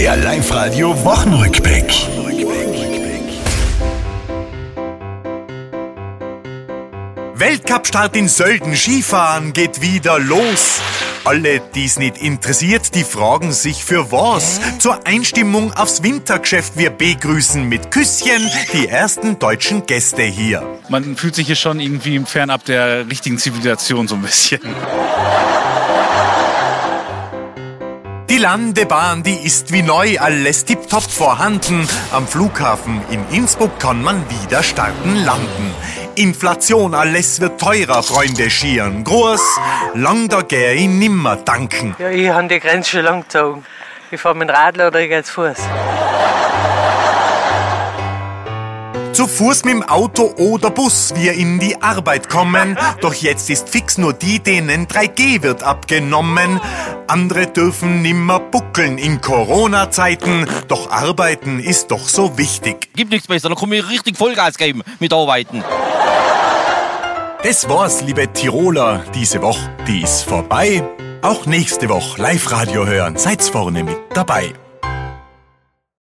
Der Live-Radio Wochenrückblick. Weltcup-Start in Sölden, Skifahren geht wieder los. Alle, die es nicht interessiert, die fragen sich für was. Zur Einstimmung aufs Wintergeschäft wir begrüßen mit Küsschen die ersten deutschen Gäste hier. Man fühlt sich hier schon irgendwie fernab der richtigen Zivilisation so ein bisschen. Die Landebahn, die ist wie neu, alles tiptop vorhanden. Am Flughafen in Innsbruck kann man wieder starten landen. Inflation, alles wird teurer, Freunde schieren. Groß, lang da geh ich nimmer danken. Ja, ich habe die Grenze schon lang gezogen. Ich fahre mit dem Radl oder ich gehe zu Fuß. Zu Fuß mit dem Auto oder Bus wir in die Arbeit kommen. Doch jetzt ist fix nur die, denen 3G wird abgenommen. Andere dürfen nimmer buckeln in Corona-Zeiten. Doch arbeiten ist doch so wichtig. Gibt nichts besser, da kann ich richtig Vollgas geben mit Arbeiten. Das war's, liebe Tiroler. Diese Woche, die ist vorbei. Auch nächste Woche Live-Radio hören. Seid's vorne mit dabei.